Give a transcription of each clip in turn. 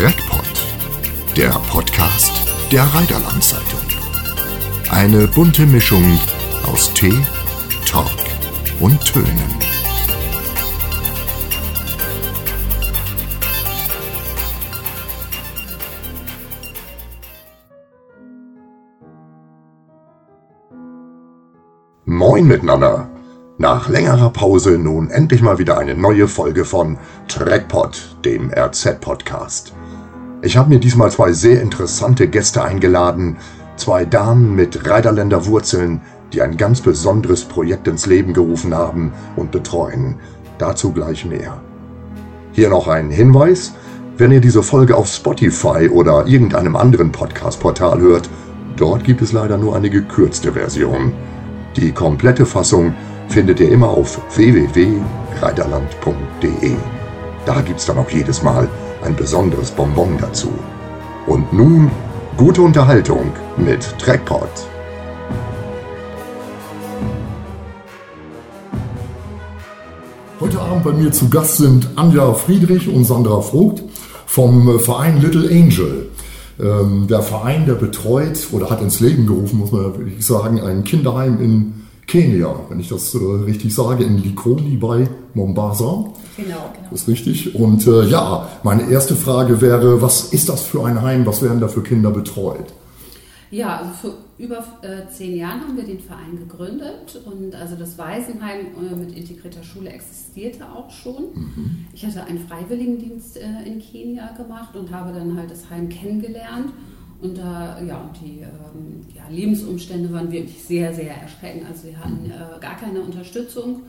Trackpot, der Podcast der Reiderland-Zeitung. Eine bunte Mischung aus Tee, Talk und Tönen. Moin miteinander! Nach längerer Pause nun endlich mal wieder eine neue Folge von Trackpot, dem RZ-Podcast. Ich habe mir diesmal zwei sehr interessante Gäste eingeladen, zwei Damen mit Reiderländer Wurzeln, die ein ganz besonderes Projekt ins Leben gerufen haben und betreuen. Dazu gleich mehr. Hier noch ein Hinweis, wenn ihr diese Folge auf Spotify oder irgendeinem anderen Podcast-Portal hört, dort gibt es leider nur eine gekürzte Version. Die komplette Fassung findet ihr immer auf www.reiderland.de. Da gibt's dann auch jedes Mal ein besonderes Bonbon dazu. Und nun gute Unterhaltung mit Trackpot. Heute Abend bei mir zu Gast sind Anja Friedrich und Sandra Vogt vom Verein Little Angel. Ähm, der Verein, der betreut oder hat ins Leben gerufen, muss man wirklich sagen, ein Kinderheim in Kenia, wenn ich das äh, richtig sage, in Likoni bei Mombasa. Genau, genau. ist richtig. Und äh, ja, meine erste Frage wäre, was ist das für ein Heim? Was werden da für Kinder betreut? Ja, also vor über äh, zehn Jahren haben wir den Verein gegründet und also das Waisenheim äh, mit integrierter Schule existierte auch schon. Mhm. Ich hatte einen Freiwilligendienst äh, in Kenia gemacht und habe dann halt das Heim kennengelernt und da, ja, und die ähm, ja, Lebensumstände waren wirklich sehr, sehr erschreckend. Also wir hatten äh, gar keine Unterstützung.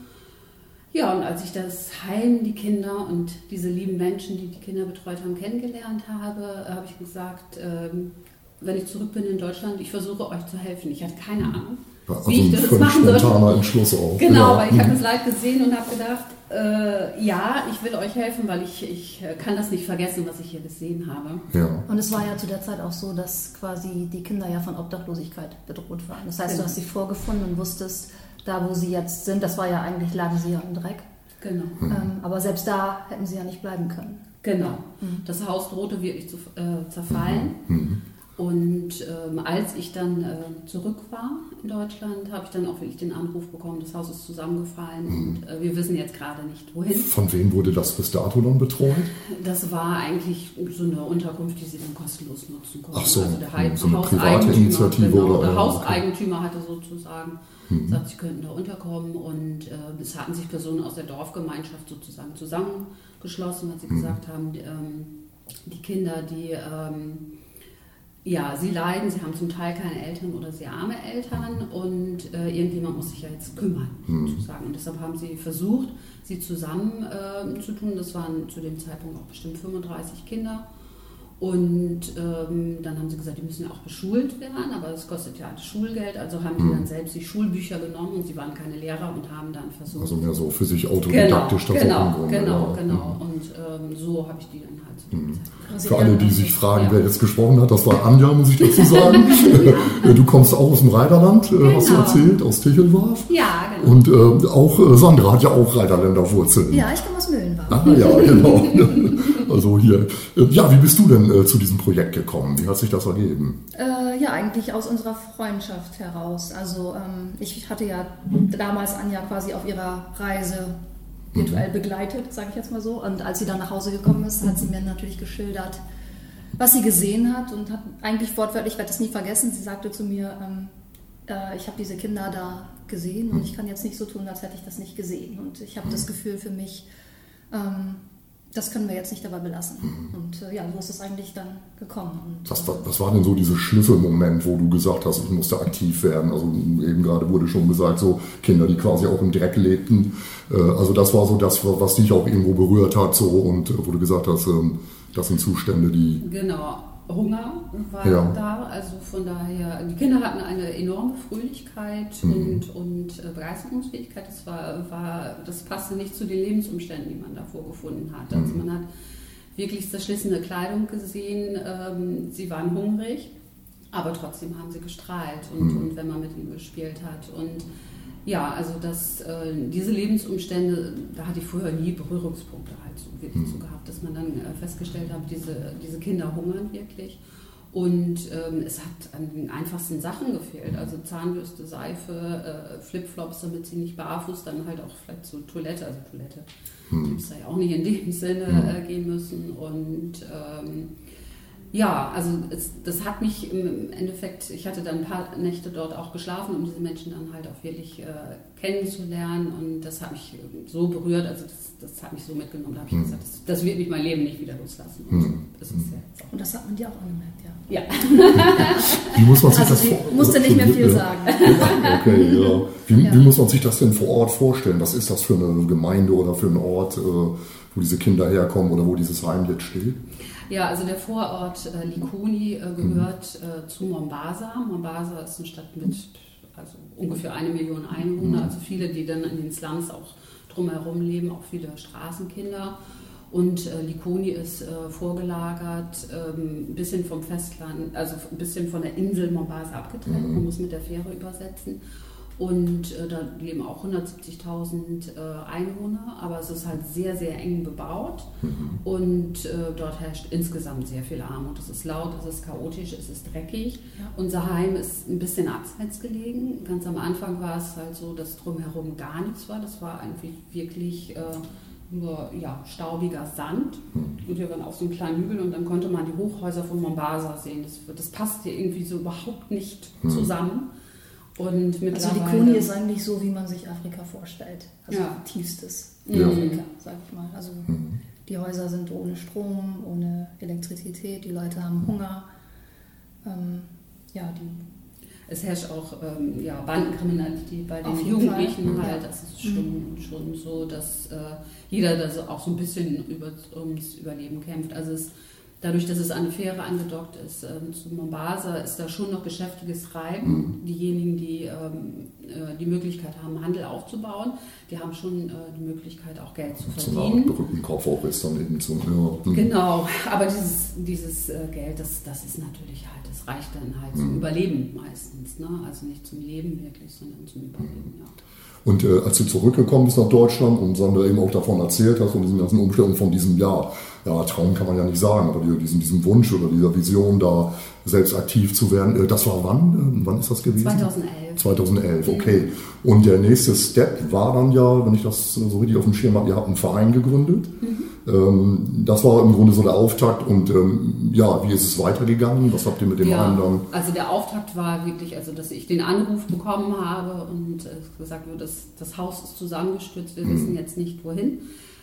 Ja, und als ich das Heim, die Kinder und diese lieben Menschen, die die Kinder betreut haben, kennengelernt habe, äh, habe ich gesagt, ähm, wenn ich zurück bin in Deutschland, ich versuche euch zu helfen. Ich hatte keine Ahnung, also wie ich das machen soll. spontaner Entschluss auch. Genau, ja. weil ich habe das Leid gesehen und habe gedacht, äh, ja, ich will euch helfen, weil ich, ich kann das nicht vergessen, was ich hier gesehen habe. Ja. Und es war ja zu der Zeit auch so, dass quasi die Kinder ja von Obdachlosigkeit bedroht waren. Das heißt, genau. du hast sie vorgefunden und wusstest, da wo sie jetzt sind, das war ja eigentlich, lagen sie ja im Dreck. Genau. Mhm. Ähm, aber selbst da hätten sie ja nicht bleiben können. Genau. Mhm. Das Haus drohte wirklich zu äh, zerfallen. Mhm. Und ähm, als ich dann äh, zurück war in Deutschland, habe ich dann auch wirklich den Anruf bekommen, das Haus ist zusammengefallen mhm. und äh, wir wissen jetzt gerade nicht, wohin. Von wem wurde das bis dato dann betreut? Das war eigentlich so eine Unterkunft, die sie dann kostenlos nutzen konnten. Ach so, also der Heim, so eine private Initiative genau, oder? Der Hauseigentümer okay. hatte sozusagen mhm. gesagt, sie könnten da unterkommen und äh, es hatten sich Personen aus der Dorfgemeinschaft sozusagen zusammengeschlossen, weil sie mhm. gesagt haben, ähm, die Kinder, die... Ähm, ja, sie leiden, sie haben zum Teil keine Eltern oder sehr arme Eltern und äh, irgendjemand muss sich ja jetzt kümmern, mhm. sozusagen. Und deshalb haben sie versucht, sie zusammen äh, zu tun. Das waren zu dem Zeitpunkt auch bestimmt 35 Kinder. Und ähm, dann haben sie gesagt, die müssen ja auch beschult werden, aber das kostet ja alles Schulgeld. Also haben sie mhm. dann selbst die Schulbücher genommen und sie waren keine Lehrer und haben dann versucht. Also mehr so für sich autodidaktisch genau, genau, Grunde, genau, ja. genau. Mhm. Und ähm, so habe ich die dann halt mhm. also Für alle, die sich fragen, ja. wer jetzt gesprochen hat, das war Anja, muss ich dazu sagen. du kommst auch aus dem Reiterland, genau. hast du genau. erzählt, aus Tichelwarf. Ja, genau. Und äh, auch Sandra hat ja auch Reiterländer Wurzeln. Ja, ich komme aus Mühlenbach. Ah, ja, genau. also hier. Äh, ja, wie bist du denn äh, zu diesem Projekt gekommen? Wie hat sich das ergeben? Äh, ja, eigentlich aus unserer Freundschaft heraus. Also ähm, ich hatte ja damals Anja quasi auf ihrer Reise virtuell mhm. begleitet, sage ich jetzt mal so. Und als sie dann nach Hause gekommen ist, hat sie mir natürlich geschildert, was sie gesehen hat und hat eigentlich wortwörtlich, ich werde das nie vergessen, sie sagte zu mir, ähm, äh, ich habe diese Kinder da gesehen und mhm. ich kann jetzt nicht so tun, als hätte ich das nicht gesehen. Und ich habe das mhm. Gefühl für mich, ähm, das können wir jetzt nicht dabei belassen. Mhm. Und äh, ja, so ist es eigentlich dann gekommen. Und, was, was, war denn so dieser Schlüsselmoment, wo du gesagt hast, ich musste aktiv werden? Also eben gerade wurde schon gesagt, so Kinder, die quasi auch im Dreck lebten. Äh, also das war so das, was dich auch irgendwo berührt hat, so und äh, wo du gesagt hast, ähm, das sind Zustände, die. Genau, Hunger war ja. da. Also von daher, die Kinder hatten eine enorme Fröhlichkeit mhm. und, und äh, Begeisterungsfähigkeit. Das, war, war, das passte nicht zu den Lebensumständen, die man davor gefunden hat. Also mhm. man hat wirklich zerschlissene Kleidung gesehen. Ähm, sie waren hungrig, aber trotzdem haben sie gestrahlt und, mhm. und wenn man mit ihnen gespielt hat. Und Ja, also das, äh, diese Lebensumstände, da hatte ich vorher nie Berührungspunkte halt so wirklich mhm. so gehabt, dass man dann äh, festgestellt hat, diese, diese Kinder hungern wirklich. Und ähm, es hat an den einfachsten Sachen gefehlt, also Zahnbürste, Seife, äh, Flipflops, damit sie nicht barfuß dann halt auch vielleicht so Toilette, also Toilette, hm. es ja auch nicht in dem Sinne hm. äh, gehen müssen. Und ähm, ja, also es, das hat mich im Endeffekt, ich hatte dann ein paar Nächte dort auch geschlafen, um diese Menschen dann halt auch wirklich äh, kennenzulernen und das hat mich so berührt, also das, das hat mich so mitgenommen, da habe ich hm. gesagt, das, das, wird mich mein Leben nicht wieder loslassen. Und, hm. das, ist ja und das hat man dir auch angemerkt, ja. Ja. Wie muss man sich also das vor musste nicht mehr viel ja. sagen. Okay, ja. Wie, ja. wie, muss man sich das denn vor Ort vorstellen? Was ist das für eine Gemeinde oder für einen Ort, äh, wo diese Kinder herkommen oder wo dieses Heim jetzt steht? Ja, also der Vorort äh, Likoni äh, gehört äh, zu Mombasa. Mombasa ist eine Stadt mit also ungefähr eine Million Einwohner, mhm. also viele, die dann in den Slums auch drumherum leben, auch viele Straßenkinder. Und äh, Likoni ist äh, vorgelagert, ähm, ein bisschen vom Festland, also ein bisschen von der Insel Mombasa abgetrennt. Mhm. Man muss mit der Fähre übersetzen. Und äh, da leben auch 170.000 äh, Einwohner, aber es ist halt sehr, sehr eng bebaut. Mhm. Und äh, dort herrscht insgesamt sehr viel Armut. Es ist laut, es ist chaotisch, es ist dreckig. Ja. Unser Heim ist ein bisschen abseits gelegen. Ganz am Anfang war es halt so, dass drumherum gar nichts war. Das war eigentlich wirklich äh, nur ja, staubiger Sand. Mhm. Und wir waren auf so einem kleinen Hügel und dann konnte man die Hochhäuser von Mombasa sehen. Das, das passte irgendwie so überhaupt nicht mhm. zusammen. Und also die Koni ist eigentlich so, wie man sich Afrika vorstellt. Also ja. tiefstes ja. Afrika, sag ich mal. Also mhm. die Häuser sind ohne Strom, ohne Elektrizität, die Leute haben Hunger. Ähm, ja, die es herrscht auch ähm, ja, Bandenkriminalität bei den Jugendlichen Fall. halt. Das ist schon, mhm. schon so, dass äh, jeder da so auch so ein bisschen über, ums Überleben kämpft. Also es Dadurch, dass es an eine Fähre angedockt ist ähm, zu Mombasa, ist da schon noch geschäftiges Treiben. Mhm. Diejenigen, die ähm, äh, die Möglichkeit haben, Handel aufzubauen, die haben schon äh, die Möglichkeit, auch Geld zu verdienen. Zum auch ist dann eben zum. Ja. Mhm. Genau, aber dieses, dieses äh, Geld, das, das ist natürlich halt, das reicht dann halt zum mhm. Überleben meistens. Ne? Also nicht zum Leben wirklich, sondern zum Überleben, ja. Und äh, als du zurückgekommen bist nach Deutschland und Sandra eben auch davon erzählt hast, von diesen ganzen Umstellungen von diesem Jahr, ja, Traum kann man ja nicht sagen, aber diesen, diesen Wunsch oder dieser Vision da selbst aktiv zu werden, äh, das war wann? Äh, wann ist das gewesen? 2011. 2011, okay. Und der nächste Step war dann ja, wenn ich das so richtig auf dem Schirm habe, ihr habt einen Verein gegründet. Mhm. Ähm, das war im Grunde so der Auftakt und ähm, ja, wie ist es weitergegangen? Was habt ihr mit dem ja, dann? Also der Auftakt war wirklich, also dass ich den Anruf bekommen habe und äh, gesagt wurde, das, das Haus ist zusammengestürzt, wir mhm. wissen jetzt nicht wohin.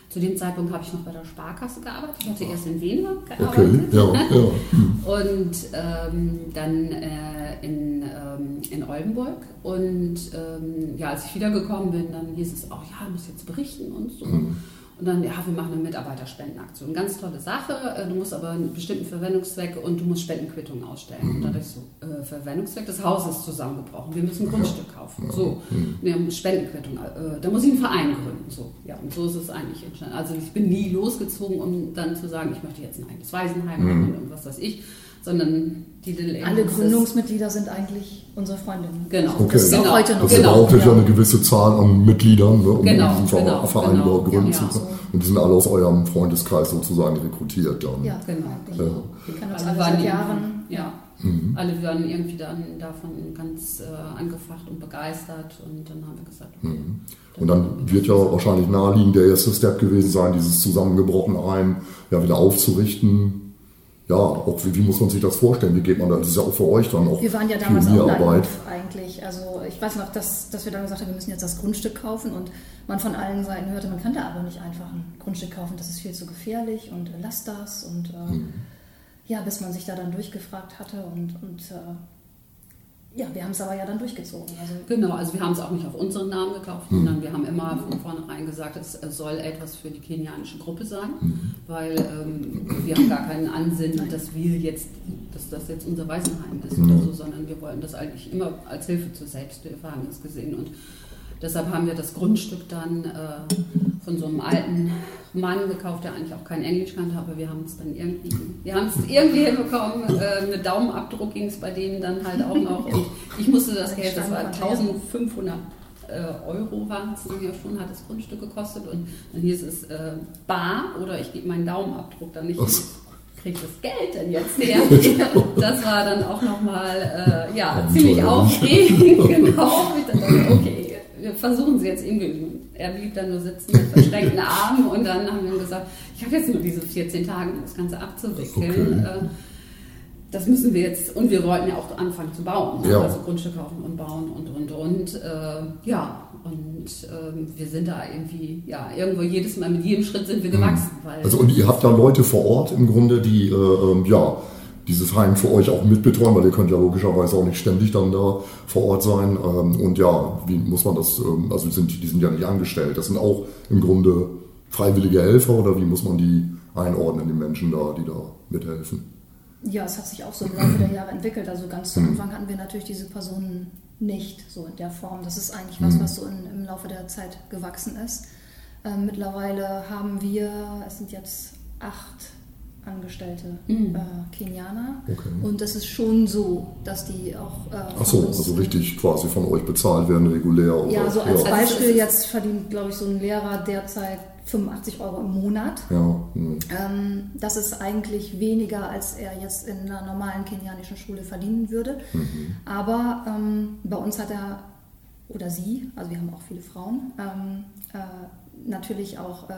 Zu dem Zeitpunkt habe ich noch bei der Sparkasse gearbeitet. Ich hatte erst in Wien gearbeitet. Okay, ja, ja. Hm. Und ähm, dann äh, in, ähm, in Oldenburg. Und ähm, ja, als ich wiedergekommen bin, dann hieß es auch, ja, du musst jetzt berichten und so. Mhm. Und dann, ja, wir machen eine Mitarbeiterspendenaktion. Ganz tolle Sache. Äh, du musst aber einen bestimmten Verwendungszweck und du musst Spendenquittungen ausstellen. Und ich so, äh, Verwendungszweck, das Haus ist zusammengebrochen. Wir müssen ein Grundstück kaufen. So, mhm. wir haben Spendenquittung. Äh, da muss ich einen Verein gründen. So, ja, und so ist es eigentlich entstanden. Also ich bin nie losgezogen, um dann zu sagen, ich möchte jetzt ein eigenes Waisenheim mhm. und was weiß ich sondern die Little Alle Gründungsmitglieder sind eigentlich unsere Freundinnen. Genau. Okay. Das genau. heute noch. Das genau. braucht ja eine gewisse Zahl an Mitgliedern, ne, um genau. diesen genau. Verein genau. überhaupt gründen zu können. Und die sind alle aus eurem Freundeskreis sozusagen rekrutiert dann. Ja, genau. Ja. Wir kennen uns alle seit Jahren. Ja. Mhm. Alle werden irgendwie dann davon ganz äh, angefacht und begeistert und dann haben wir gesagt, okay, mhm. Und dann wird ja wahrscheinlich naheliegend der erste Step gewesen sein, dieses zusammengebrochene Heim ja wieder aufzurichten ja, auch wie, wie, muss man sich das vorstellen? Wie geht man da? Das ist ja auch für euch dann auch Wir waren ja damals auch Arbeit. eigentlich. Also ich weiß noch, dass, dass wir dann gesagt haben, wir müssen jetzt das Grundstück kaufen und man von allen Seiten hörte, man kann da aber nicht einfach ein Grundstück kaufen, das ist viel zu gefährlich und äh, lasst das und äh, hm. ja, bis man sich da dann durchgefragt hatte und, und äh, ja, wir haben es aber ja dann durchgezogen. Also genau, also wir haben es auch nicht auf unseren Namen gekauft, mhm. sondern wir haben immer von vornherein gesagt, es soll etwas für die kenianische Gruppe sein, mhm. weil ähm, wir haben gar keinen Ansinnen, dass wir jetzt, dass das jetzt unser Waisenheim ist mhm. oder so, sondern wir wollen das eigentlich immer als Hilfe zur Selbsthilfe haben es gesehen und Deshalb haben wir das Grundstück dann äh, von so einem alten Mann gekauft, der eigentlich auch kein Englisch kannte, aber wir haben es dann irgendwie, wir haben es irgendwie hinbekommen. Äh, mit Daumenabdruck ging es bei denen dann halt auch noch. Und ich musste das Geld, das war 1500 äh, Euro waren es ja schon, hat das Grundstück gekostet und dann hieß es äh, bar oder ich gebe meinen Daumenabdruck dann nicht. Was? kriege das Geld denn jetzt her? Das war dann auch nochmal äh, ja, ziemlich aufregend. genau. Ich dachte, okay, wir versuchen sie jetzt irgendwie. Er blieb dann nur sitzen mit verschränkten Armen und dann haben wir gesagt, ich habe jetzt nur diese 14 Tage, um das Ganze abzuwickeln. Okay. Äh, das müssen wir jetzt, und wir wollten ja auch anfangen zu bauen, ne? ja. also Grundstücke kaufen und bauen und und und. Äh, ja, und ähm, wir sind da irgendwie, ja, irgendwo jedes Mal, mit jedem Schritt sind wir gewachsen. Mhm. also und ihr habt da Leute vor Ort im Grunde, die, äh, ähm, ja, dieses Heim für euch auch mitbetreuen, weil ihr könnt ja logischerweise auch nicht ständig dann da vor Ort sein. Ähm, und ja, wie muss man das, ähm, also die sind, die sind ja nicht angestellt, das sind auch im Grunde freiwillige Helfer oder wie muss man die einordnen, die Menschen da, die da mithelfen? Ja, es hat sich auch so im Laufe der Jahre entwickelt. Also ganz zu mhm. Anfang hatten wir natürlich diese Personen nicht so in der Form. Das ist eigentlich was, mhm. was so in, im Laufe der Zeit gewachsen ist. Ähm, mittlerweile haben wir, es sind jetzt acht Angestellte mhm. äh, Kenianer. Okay. Und es ist schon so, dass die auch. Äh, Ach so, also richtig quasi von euch bezahlt werden, regulär. Oder? Ja, so als ja. Beispiel, jetzt verdient, glaube ich, so ein Lehrer derzeit 85 Euro im Monat. Ja. Ähm, das ist eigentlich weniger, als er jetzt in einer normalen kenianischen Schule verdienen würde. Mhm. Aber ähm, bei uns hat er oder sie, also wir haben auch viele Frauen, ähm, äh, natürlich auch äh,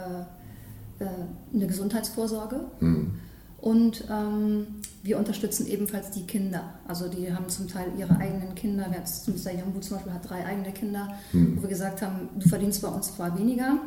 eine Gesundheitsvorsorge. Mhm. Und ähm, wir unterstützen ebenfalls die Kinder. Also die haben zum Teil ihre eigenen Kinder. Jetzt, Mr. Jambu zum Beispiel hat drei eigene Kinder, mhm. wo wir gesagt haben, du verdienst bei uns zwar weniger,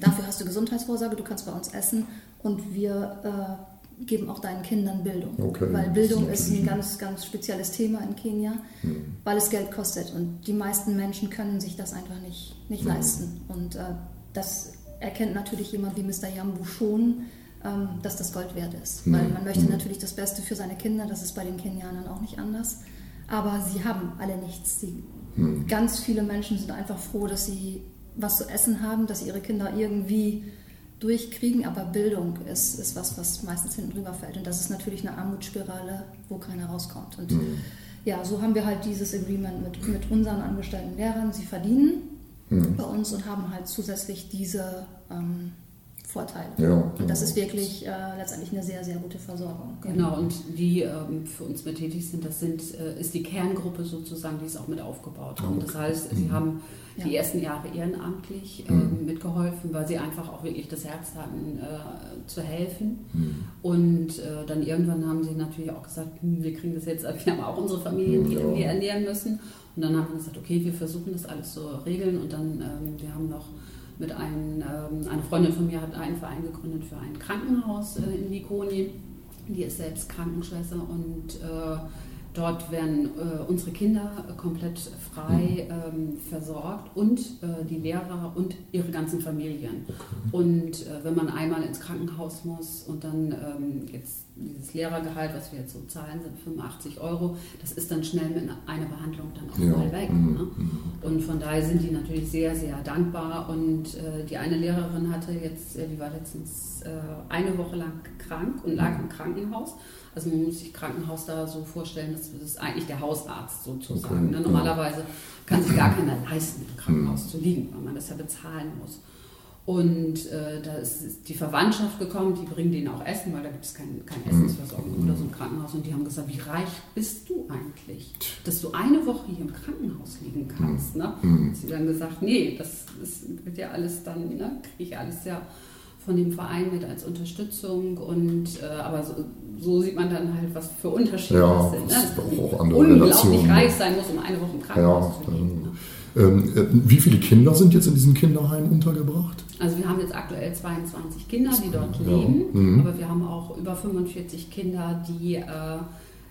Dafür hast du Gesundheitsvorsorge, du kannst bei uns essen und wir äh, geben auch deinen Kindern Bildung. Okay. Weil Bildung ist, ist, ein ganz, ganz spezielles Thema in Kenia, hm. weil es Geld kostet und die meisten Menschen können sich das einfach nicht, nicht hm. leisten. Und äh, das erkennt natürlich jemand wie Mr. Jambu schon, ähm, dass das Gold wert ist. Hm. Weil man möchte hm. natürlich das Beste für seine Kinder, das ist bei den Kenianern auch nicht anders. Aber sie haben alle nichts. Sie, hm. ganz viele Menschen sind einfach froh, dass sie was zu essen haben, dass ihre Kinder irgendwie durchkriegen, aber Bildung ist, ist was, was meistens hinten drüber fällt. Und das ist natürlich eine Armutsspirale, wo keiner rauskommt. Und mhm. ja, so haben wir halt dieses Agreement mit, mit unseren angestellten Lehrern. Sie verdienen mhm. bei uns und haben halt zusätzlich diese ähm, Vorteile. Ja, und das ist wirklich äh, letztendlich eine sehr, sehr gute Versorgung. Genau, und die ähm, für uns mit tätig sind, das sind, äh, ist die Kerngruppe sozusagen, die es auch mit aufgebaut. Okay. Das heißt, sie mhm. haben die ersten Jahre ehrenamtlich äh, mhm. mitgeholfen, weil sie einfach auch wirklich das Herz hatten, äh, zu helfen. Mhm. Und äh, dann irgendwann haben sie natürlich auch gesagt, hm, wir kriegen das jetzt, wir haben auch unsere Familien, die ja. wir ernähren müssen. Und dann haben wir gesagt, okay, wir versuchen das alles zu regeln. Und dann, ähm, wir haben noch mit einem, ähm, eine Freundin von mir hat einen Verein gegründet für ein Krankenhaus äh, in Likoni. Die ist selbst Krankenschwester und äh, Dort werden äh, unsere Kinder komplett frei mhm. ähm, versorgt und äh, die Lehrer und ihre ganzen Familien. Und äh, wenn man einmal ins Krankenhaus muss und dann ähm, jetzt dieses Lehrergehalt, was wir jetzt so zahlen, sind 85 Euro, das ist dann schnell mit einer Behandlung dann auch ja. mal weg. Mhm. Ne? Mhm. Und von daher sind die natürlich sehr, sehr dankbar. Und äh, die eine Lehrerin hatte jetzt, äh, die war letztens äh, eine Woche lang krank und lag im Krankenhaus. Also man muss sich Krankenhaus da so vorstellen, das ist eigentlich der Hausarzt sozusagen. Okay. Ne? Normalerweise kann sich gar keiner leisten, im Krankenhaus mhm. zu liegen, weil man das ja bezahlen muss. Und äh, da ist die Verwandtschaft gekommen, die bringen denen auch Essen, weil da gibt es kein, kein mhm. Essensversorgung oder so im Krankenhaus. Und die haben gesagt, wie reich bist du eigentlich, dass du eine Woche hier im Krankenhaus liegen kannst. Ne? Mhm. Und sie dann gesagt, nee, das, das wird ja alles dann, ne, kriege ich alles ja von dem Verein mit als Unterstützung. Und äh, aber so, so, sieht man dann halt, was für Unterschiede ja, das sind. Ne? Das auch andere unglaublich Relationen. reich sein muss, um eine Woche im Krankenhaus ja, zu liegen. Ne? Ähm, äh, wie viele Kinder sind jetzt in diesem Kinderheim untergebracht? Also wir haben jetzt aktuell 22 Kinder, die dort leben, mhm. aber wir haben auch über 45 Kinder, die äh,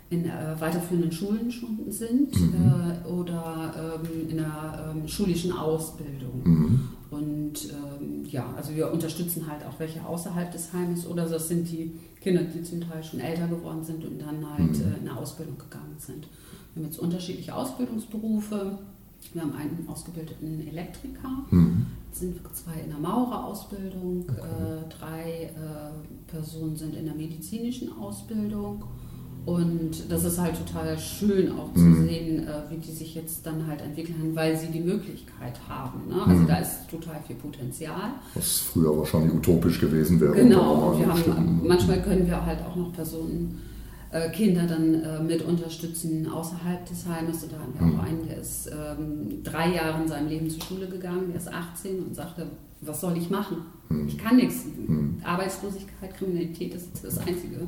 in äh, weiterführenden Schulen schon sind mhm. äh, oder ähm, in einer ähm, schulischen Ausbildung. Mhm. Und ähm, ja, also wir unterstützen halt auch welche außerhalb des Heimes oder das sind die Kinder, die zum Teil schon älter geworden sind und dann halt mhm. äh, in eine Ausbildung gegangen sind. Wir haben jetzt unterschiedliche Ausbildungsberufe. Wir haben einen ausgebildeten Elektriker, mhm. sind zwei in der Maurerausbildung, okay. äh, drei äh, Personen sind in der medizinischen Ausbildung Und das ist halt total schön auch zu mhm. sehen, äh, wie die sich jetzt dann halt entwickeln, weil sie die Möglichkeit haben. Ne? Also mhm. da ist total viel Potenzial. Was früher wahrscheinlich utopisch gewesen wäre. Genau, und wir haben, manchmal können wir halt auch noch Personen, äh, Kinder dann äh, mit unterstützen außerhalb des Heimes. Und da haben wir mhm. auch einen, der ist ähm, drei Jahre in seinem Leben zur Schule gegangen, der ist 18 und sagte, was soll ich machen? Mhm. Ich kann nichts. Mhm. Arbeitslosigkeit, Kriminalität ist das Einzige.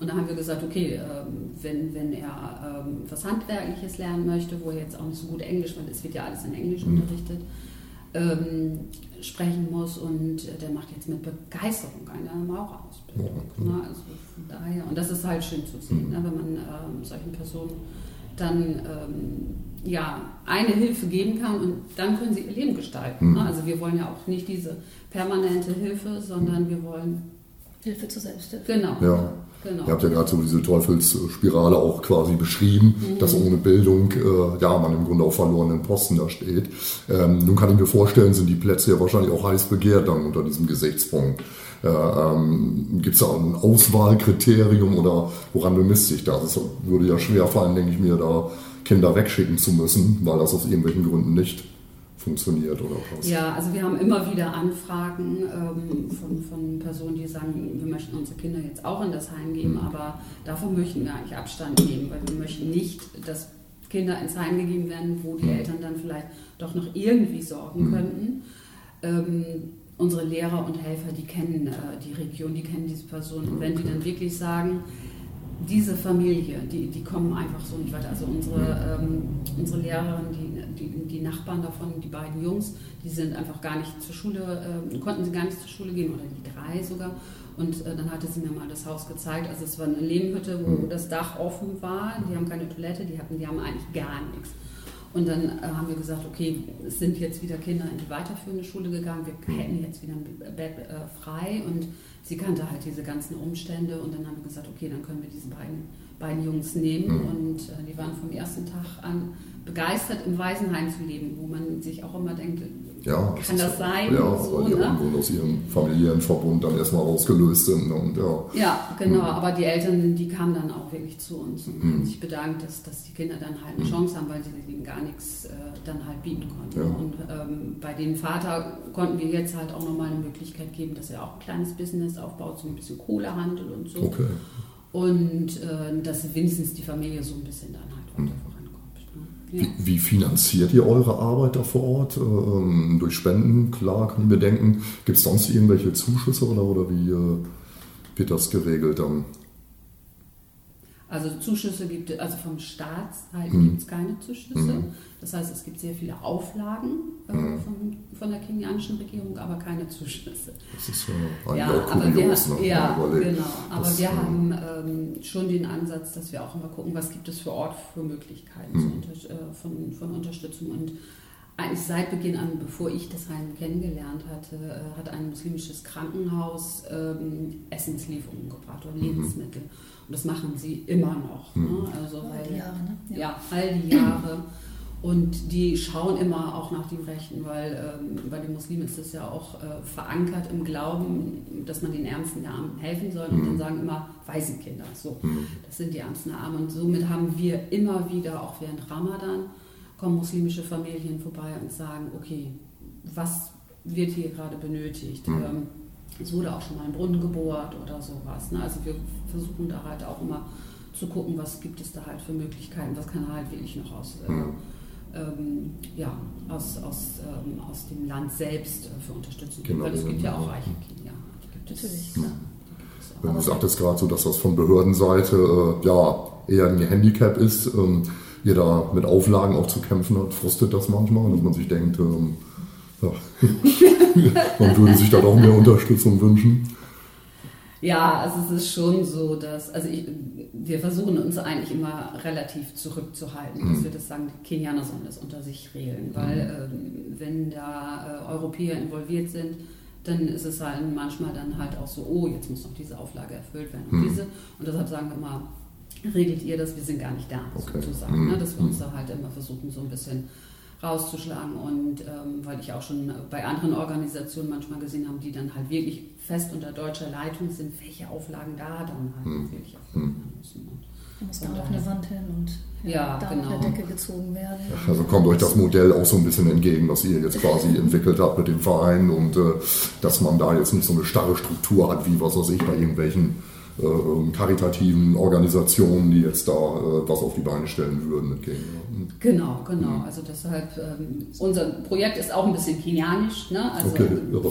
Und da haben wir gesagt, okay, ähm, wenn, wenn er ähm, was Handwerkliches lernen möchte, wo er jetzt auch nicht so gut Englisch, weil es wird ja alles in Englisch mhm. unterrichtet, ähm, sprechen muss und der macht jetzt mit Begeisterung eine Maurerausbildung. Ja, ne? also von daher, und das ist halt schön zu sehen, mhm. ne? wenn man ähm, solchen Personen dann ähm, ja, eine Hilfe geben kann und dann können sie ihr Leben gestalten. Ne? Mhm. Also wir wollen ja auch nicht diese permanente Hilfe, sondern wir wollen Hilfe zur Selbsthilfe. Genau. Ja. Genau. Ihr habt ja gerade so diese Teufelsspirale auch quasi beschrieben, mhm. dass ohne Bildung äh, ja man im Grunde auf verlorenen Posten da steht. Ähm, nun kann ich mir vorstellen, sind die Plätze ja wahrscheinlich auch heiß begehrt dann unter diesem Gesichtspunkt. Äh, ähm, Gibt es da ein Auswahlkriterium oder woran bemisst sich das? Es würde ja schwer fallen, denke ich mir, da Kinder wegschicken zu müssen, weil das aus irgendwelchen Gründen nicht funktioniert oder was? Ja, also wir haben immer wieder Anfragen ähm, von, von Personen, die sagen, wir möchten unsere Kinder jetzt auch in das Heim geben, mhm. aber davon möchten wir eigentlich Abstand nehmen, weil wir möchten nicht, dass Kinder ins Heim gegeben werden, wo die mhm. Eltern dann vielleicht doch noch irgendwie sorgen mhm. könnten. Ähm, unsere Lehrer und Helfer, die kennen äh, die Region, die kennen diese Person. Und wenn die dann wirklich sagen, diese Familie, die, die kommen einfach so nicht weiter. Also unsere, ähm, unsere Lehrerin, die, die, die, Nachbarn davon, die beiden Jungs, die sind einfach gar nicht zur Schule, äh, konnten sie gar nicht zur Schule gehen oder die drei sogar. Und äh, dann hatte sie mir mal das Haus gezeigt. Also es war eine Lehmhütte, wo mhm. das Dach offen war. Die haben keine Toilette, die hatten, die haben eigentlich gar nichts. Und dann äh, haben wir gesagt, okay, es sind jetzt wieder Kinder in die weiterführende Schule gegangen, wir hätten jetzt wieder ein Bett äh, frei und sie kannte halt diese ganzen Umstände und dann haben wir gesagt, okay, dann können wir diese beiden, beiden Jungs nehmen mhm. und äh, die waren vom ersten Tag an begeistert, im Waisenheim zu leben, wo man sich auch immer denkt, ja, kann das, das sein? Ja, so, weil die ne? aus ihrem Familienverbund dann erstmal rausgelöst sind. Und, ja. ja, genau, mhm. aber die Eltern, die kamen dann auch wirklich zu uns und mhm. haben sich bedankt, dass, dass die Kinder dann halt eine mhm. Chance haben, weil sie ihnen gar nichts äh, dann halt bieten konnten. Ja. Und ähm, bei dem Vater konnten wir jetzt halt auch nochmal eine Möglichkeit geben, dass er auch ein kleines Business aufbaut, so ein bisschen Kohlehandel und so. Okay. Und äh, dass wenigstens die Familie so ein bisschen dann halt weiter mhm. Wie, wie, finanziert ihr eure Arbeit da vor Ort? Ähm, durch Spenden, klar, kann ich mir denken. Gibt es sonst irgendwelche Zuschüsse oder, oder wie äh, wird das geregelt dann? Also Zuschüsse gibt es, also vom Staatsseite mhm. gibt es keine Zuschüsse. Mhm. Das heißt, es gibt sehr viele Auflagen äh, mhm. von, von, der kenianischen Regierung, aber keine Zuschüsse. Das ist ja ja, kurios. Wir, ne? Ja, genau. Aber das, wir haben ähm, schon den Ansatz, dass wir auch immer gucken, was gibt es für Ort für Möglichkeiten mhm. äh, von, von Unterstützung. Und eigentlich seit Beginn an, bevor ich das Heim kennengelernt hatte, äh, hat ein muslimisches Krankenhaus ähm, Essenslieferungen gebracht oder mhm. Lebensmittel. Mhm. Und das machen sie immer noch. Ne? Mhm. Also all die Jahre, ne? ja. ja. all die Jahre. Und die schauen immer auch nach dem Rechten, weil ähm, bei den Muslimen ist es ja auch äh, verankert im Glauben, dass man den Ärmsten der Armen helfen soll. Und dann mhm. sagen immer Waisenkinder. So, mhm. das sind die Ärmsten der Armen. Und somit haben wir immer wieder, auch während Ramadan, kommen muslimische Familien vorbei und sagen, okay, was wird hier gerade benötigt? Mhm. Ähm, es wurde auch schon mal ein Brunnen gebohrt oder sowas. Ne? Also wir versuchen da halt auch immer zu gucken, was gibt es da halt für Möglichkeiten, was kann halt wirklich noch aus, äh, mhm. ähm, ja, aus, aus, ähm, aus dem Land selbst äh, für Unterstützung genau, Weil es gibt ja auch reiche Kinder. Die gibt es, Natürlich. Wenn du sagtest gerade so, dass das von Behördenseite äh, ja, eher ein Handicap ist, ähm, ihr da mit Auflagen auch zu kämpfen hat, frustet das manchmal, dass man sich denkt, ähm, ja, man würde sich da doch mehr Unterstützung wünschen. Ja, also es ist schon so, dass, also ich, wir versuchen uns eigentlich immer relativ zurückzuhalten, mhm. dass wir das sagen, die Kenianer sollen das unter sich regeln, weil mhm. ähm, wenn da äh, Europäer involviert sind, dann ist es halt manchmal dann halt auch so, oh, jetzt muss noch diese Auflage erfüllt werden und mhm. diese. Und deshalb sagen wir immer, regelt ihr das, wir sind gar nicht da, okay. sozusagen. Ne? Dass wir uns mhm. da halt immer versuchen, so ein bisschen rauszuschlagen und ähm, weil ich auch schon bei anderen Organisationen manchmal gesehen habe, die dann halt wirklich fest unter deutscher Leitung sind, welche Auflagen da dann halt hm. wirklich erfüllen hm. müssen. Und da muss dann auch eine Wand hin und ja, da genau. eine Decke gezogen werden. Also kommt euch das Modell auch so ein bisschen entgegen, was ihr jetzt quasi entwickelt habt mit dem Verein und äh, dass man da jetzt nicht so eine starre Struktur hat, wie was weiß ich, bei irgendwelchen äh, karitativen Organisationen, die jetzt da äh, was auf die Beine stellen würden mit Kenia. Genau, genau. Mhm. Also deshalb, ähm, unser Projekt ist auch ein bisschen kenianisch. Ne? Also okay,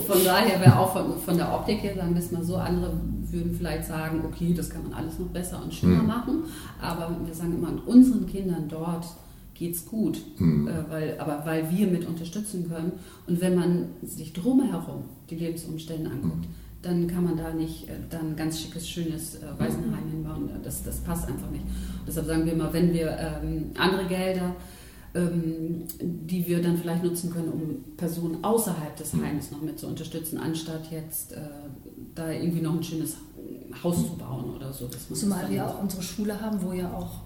von daher wäre auch von, von, der Optik her, sagen wir es mal so, andere würden vielleicht sagen, okay, das kann man alles noch besser und schöner mhm. machen. Aber wir sagen immer, unseren Kindern dort geht es gut, mhm. äh, weil, aber weil wir mit unterstützen können. Und wenn man sich drumherum die Lebensumstände anguckt, mhm dann kann man da nicht äh, dann ganz schickes, schönes äh, Waisenheim hinbauen. Das, das passt einfach nicht. deshalb sagen wir immer, wenn wir ähm, andere Gelder, ähm, die wir dann vielleicht nutzen können, um Personen außerhalb des mhm. Heims noch mit zu unterstützen, anstatt jetzt äh, da irgendwie noch ein schönes Haus zu bauen oder so. Zumal wir auch unsere Schule haben, wo ja auch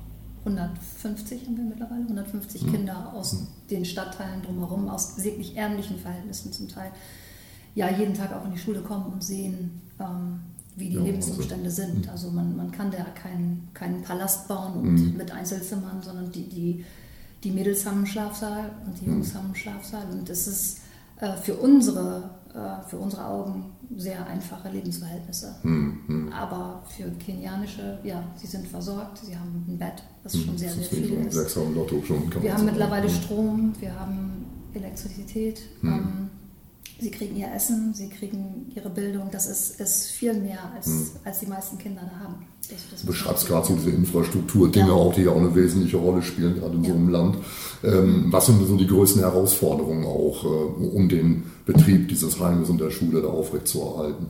150 haben wir mittlerweile, 150 mhm. Kinder aus mhm. den Stadtteilen drumherum, aus wirklich ärmlichen Verhältnissen zum Teil, ja jeden Tag auch in die Schule kommen und sehen, ähm, wie die ja, Lebensumstände also, sind. Also man, man kann da keinen keinen Palast bauen und mhm. mit Einzelzimmern, sondern die, die, die Mädels haben einen Schlafsaal und die Jungs mhm. haben einen Schlafsaal. Und das ist äh, für, unsere, äh, für unsere Augen sehr einfache Lebensverhältnisse. Mhm. Aber für kenianische, ja, sie sind versorgt, sie haben ein Bett, was schon mhm. sehr, sehr viel ist. Lotto schon, wir haben mittlerweile. Strom, wir haben Elektrizität. Ähm, Sie kriegen ihr Essen, sie kriegen ihre Bildung. Das ist, ist viel mehr, als, hm. als die meisten Kinder da haben. Das du beschreibst gerade so diese Infrastruktur-Dinge ja. auch, die ja auch eine wesentliche Rolle spielen, gerade in ja. so einem Land. Ähm, was sind so die größten Herausforderungen auch, äh, um den Betrieb dieses Heimes und der Schule da aufrechtzuerhalten?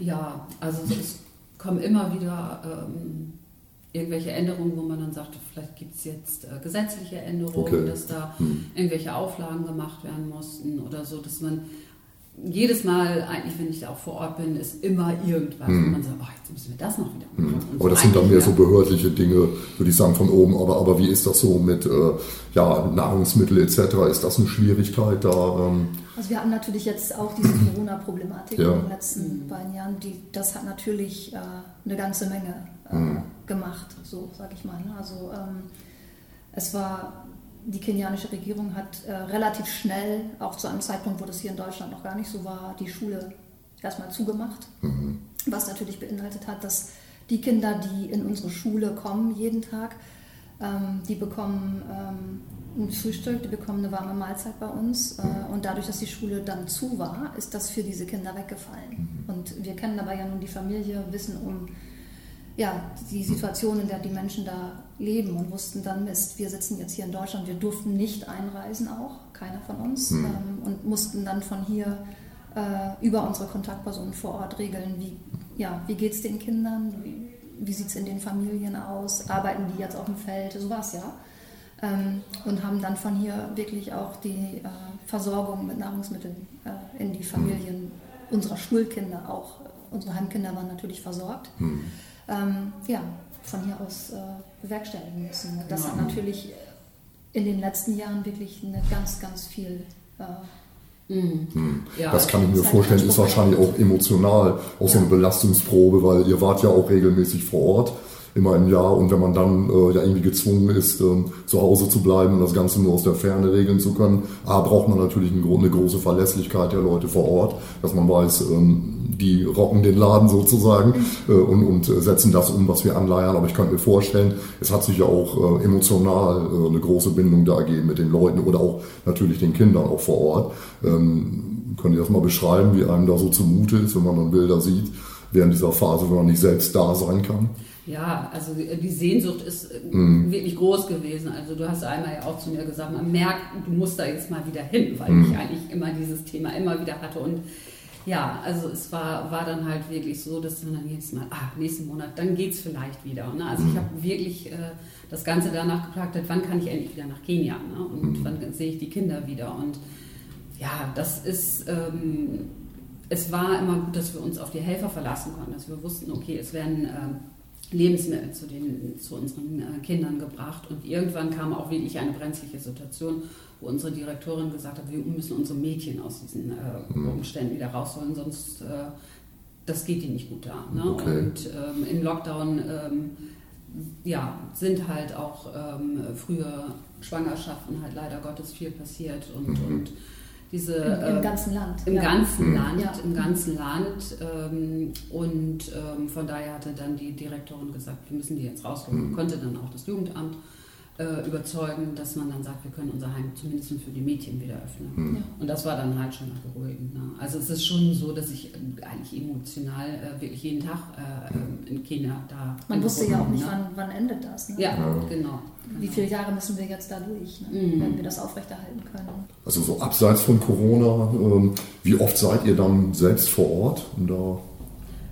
Ja, also es kommen immer wieder ähm, irgendwelche Änderungen, wo man dann sagt, vielleicht gibt es jetzt äh, gesetzliche Änderungen, okay. dass da hm. irgendwelche Auflagen gemacht werden mussten oder so, dass man jedes Mal, eigentlich, wenn ich da auch vor Ort bin, ist immer irgendwas. Hm. Und man sagt, oh, jetzt müssen wir das noch wieder machen. Hm. Aber das sind dann mehr so behördliche Dinge, würde ich sagen, von oben. Aber, aber wie ist das so mit äh, ja, Nahrungsmittel etc.? Ist das eine Schwierigkeit da? Ähm? Also wir hatten natürlich jetzt auch diese Corona-Problematik ja. in den letzten beiden Jahren. Die, das hat natürlich äh, eine ganze Menge äh, hm. gemacht, so sage ich mal. Ne? Also ähm, es war die kenianische Regierung hat äh, relativ schnell, auch zu einem Zeitpunkt, wo das hier in Deutschland noch gar nicht so war, die Schule erstmal zugemacht. Mhm. Was natürlich beinhaltet hat, dass die Kinder, die in unsere Schule kommen jeden Tag, ähm, die bekommen ähm, ein Frühstück, die bekommen eine warme Mahlzeit bei uns. Äh, und dadurch, dass die Schule dann zu war, ist das für diese Kinder weggefallen. Mhm. Und wir kennen dabei ja nun die Familie, wissen um ja, die Situation, in der die Menschen da leben und wussten dann, Mist, wir sitzen jetzt hier in Deutschland, wir durften nicht einreisen auch, keiner von uns, mhm. ähm, und mussten dann von hier äh, über unsere Kontaktpersonen vor Ort regeln, wie, ja, wie geht es den Kindern, wie, wie sieht es in den Familien aus, arbeiten die jetzt auf dem Feld, so war es ja. Ähm, und haben dann von hier wirklich auch die äh, Versorgung mit Nahrungsmitteln äh, in die Familien unserer Schulkinder auch. Unsere Heimkinder waren natürlich versorgt. Mhm ähm, ja, von hier aus äh, bewerkstelligen müssen. Das ja. hat natürlich in den letzten Jahren wirklich eine ganz, ganz viel. Äh, mhm. Ja, das kann ich mir vorstellen, ist wahrscheinlich auch emotional, auch ja. so eine Belastungsprobe, weil ihr wart ja auch regelmäßig vor Ort immer im Jahr. Und wenn man dann äh, ja irgendwie gezwungen ist, äh, zu Hause zu bleiben und das Ganze nur aus der Ferne regeln zu können, A, braucht man natürlich eine, eine große Verlässlichkeit der Leute vor Ort, dass man weiß, ähm, die rocken den Laden sozusagen äh, und, und setzen das um, was wir anleiern. Aber ich könnte mir vorstellen, es hat sich ja auch äh, emotional äh, eine große Bindung da ergeben mit den Leuten oder auch natürlich den Kindern auch vor Ort. Ähm, könnt ihr das mal beschreiben, wie einem da so zumute ist, wenn man dann Bilder sieht, während dieser Phase, wenn man nicht selbst da sein kann? Ja, also die Sehnsucht ist mhm. wirklich groß gewesen. Also du hast einmal ja auch zu mir gesagt, man merkt, du musst da jetzt mal wieder hin, weil mhm. ich eigentlich immer dieses Thema immer wieder hatte. Und ja, also es war, war dann halt wirklich so, dass man dann jetzt mal, ah, nächsten Monat, dann geht es vielleicht wieder. Ne? Also ich mhm. habe wirklich äh, das Ganze danach gefragt, wann kann ich endlich wieder nach Kenia ne? und mhm. wann sehe ich die Kinder wieder. Und ja, das ist... Ähm, es war immer gut, dass wir uns auf die Helfer verlassen konnten, dass wir wussten, okay, es werden äh, Lebensmittel zu, den, zu unseren äh, Kindern gebracht. Und irgendwann kam auch wirklich eine brenzliche Situation, wo unsere Direktorin gesagt hat, wir müssen unsere Mädchen aus diesen äh, Mhm. Umständen wieder rausholen, sonst äh, das geht ihnen nicht gut da. Ne? Okay. Und ähm, im Lockdown ähm, ja, sind halt auch ähm, früher Schwangerschaften halt leider Gottes viel passiert und, Mhm. und diese Im, im ähm, ganzen Land. im ja. ganzen Mhm. Land, Ja. im ganzen Land. Ähm, und ähm, von daher hatte dann die Direktorin gesagt, wir müssen die jetzt rausholen. Mhm. Konnte dann auch das Jugendamt äh, überzeugen, dass man dann sagt, wir können unser Heim zumindest für die Mädchen wieder öffnen. Mhm. Und das war dann halt schon beruhigend. Ne? Also es ist schon so, dass ich äh, eigentlich emotional äh, wirklich jeden Tag äh, in Kinder da. Man wusste ja auch nicht, ne? wann, wann endet das. Ne? Ja, Ja. genau. Wie viele Jahre müssen wir jetzt da durch, ne? Mhm. wenn wir das aufrechterhalten können? Also so abseits von Corona, ähm, wie oft seid ihr dann selbst vor Ort, um da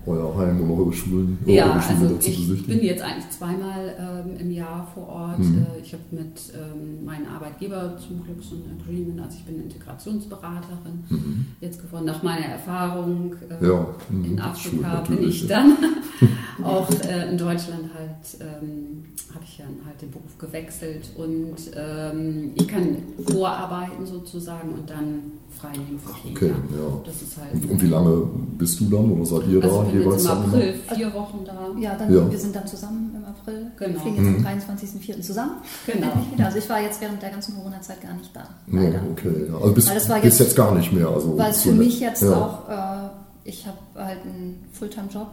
euer Heim oder eure Schulen, Ja, eure Schule also ich besichtigen? bin jetzt eigentlich zweimal ähm, im Jahr vor Ort. Mhm. Äh, ich habe mit ähm, meinem Arbeitgeber zum Glück so ein Agreement, also ich bin Integrationsberaterin Mhm. jetzt geworden. Nach meiner Erfahrung äh, Ja, mhm, in schult Afrika bin natürlich, ich ja. dann auch äh, in Deutschland halt, ähm, habe ich ja halt den Beruf gewechselt und ähm, ich kann vorarbeiten sozusagen und dann frei nehmen für Kinder. Okay, ja. Das ist halt. Und, und wie lange bist du dann oder seid ihr also da jetzt jeweils im dann? April vier Wochen da. Ja, dann, Ja. wir sind dann zusammen im April. Genau. Wir fliegen jetzt Mhm. am 23.04. zusammen. Genau. Wieder. Also ich war jetzt während der ganzen Corona-Zeit gar nicht da. Ja, okay. Ja. Also das war bist jetzt- jetzt gar nicht mehr. Also Weil es für mich jetzt ja. auch, äh, ich habe halt einen Fulltime-Job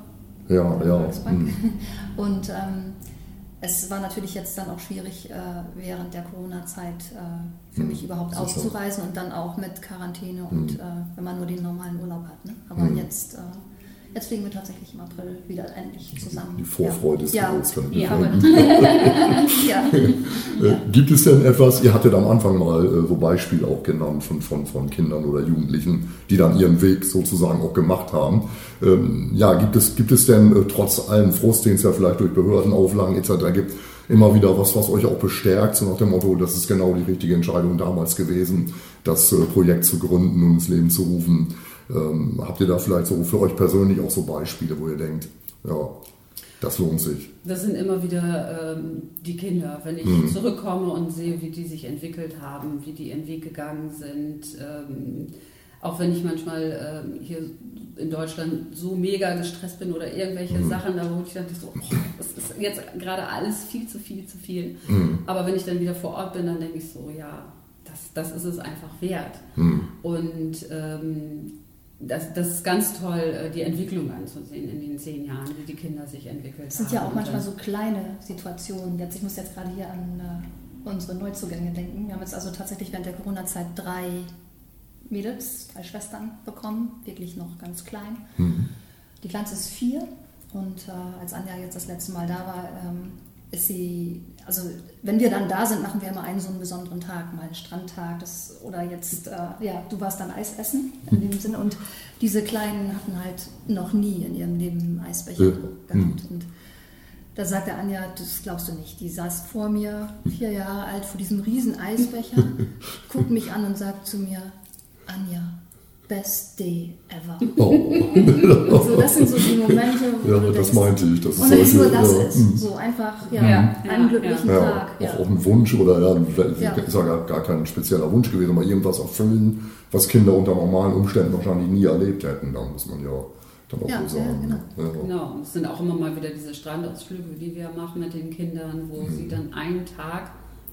Ja, ja. Mhm. Und ähm, es war natürlich jetzt dann auch schwierig, äh, während der Corona-Zeit äh, für Mhm, mich überhaupt sicher. auszureisen und dann auch mit Quarantäne und Mhm. äh, wenn man nur den normalen Urlaub hat. Ne? Aber Mhm. jetzt, äh, jetzt fliegen wir tatsächlich im April wieder endlich zusammen. Die Vorfreude ist ja. groß. ich mir Ja. vorstellen. ja. Äh, Gibt es denn etwas, ihr hattet am Anfang mal äh, so Beispiele auch genannt von, von, von Kindern oder Jugendlichen, die dann ihren Weg sozusagen auch gemacht haben. Ähm, ja, gibt es, gibt es denn äh, trotz allem Frust, den es ja vielleicht durch Behördenauflagen etc. gibt, immer wieder was, was euch auch bestärkt, so nach dem Motto, das ist genau die richtige Entscheidung damals gewesen, das äh, Projekt zu gründen und ins Leben zu rufen. Ähm, habt ihr da vielleicht so für euch persönlich auch so Beispiele, wo ihr denkt, ja, das lohnt sich? Das sind immer wieder ähm, die Kinder. Wenn ich Mhm. zurückkomme und sehe, wie die sich entwickelt haben, wie die ihren Weg gegangen sind, ähm, auch wenn ich manchmal ähm, hier in Deutschland so mega gestresst bin oder irgendwelche Mhm. Sachen, da wo ich dachte so, oh, das ist jetzt gerade alles viel zu viel zu viel. Mhm. Aber wenn ich dann wieder vor Ort bin, dann denke ich so, ja, das, das ist es einfach wert. Mhm. Und ähm, das, das ist ganz toll, äh, die Entwicklung anzusehen in den zehn Jahren, wie die Kinder sich entwickelt Es sind haben. ja auch manchmal dann- so kleine Situationen. Jetzt, ich muss jetzt gerade hier an äh, unsere Neuzugänge denken. Wir haben jetzt also tatsächlich während der Corona-Zeit drei Mädels, drei Schwestern bekommen, wirklich noch ganz klein. Mhm. Die kleinste ist vier und äh, als Anja jetzt das letzte Mal da war, ähm, ist sie, also wenn wir dann da sind, machen wir immer einen so einen besonderen Tag, mal einen Strandtag das, oder jetzt, äh, ja, du warst dann Eis essen in dem Sinne und diese Kleinen hatten halt noch nie in ihrem Leben einen Eisbecher Ja. gehabt und da sagte Anja, das glaubst du nicht, die saß vor mir, vier Jahre alt, vor diesem riesen Eisbecher, guckt mich an und sagt zu mir, Anja, best day ever. Oh. So, das sind so die Momente, wo Ja, du das denkst, meinte ich. Das ist und es nur solche- das ja, ist, mhm. so einfach, ja, Ja, einen glücklichen Ja, Tag. auch, Ja. auch ein Wunsch oder ja, ist ja gar, gar kein spezieller Wunsch gewesen, aber irgendwas erfüllen, was Kinder unter normalen Umständen wahrscheinlich nie erlebt hätten, da muss man ja dann auch Ja, so ja, sagen. genau. Ja. Genau, und es sind auch immer mal wieder diese Strandausflüge, die wir machen mit den Kindern, wo sie dann einen Tag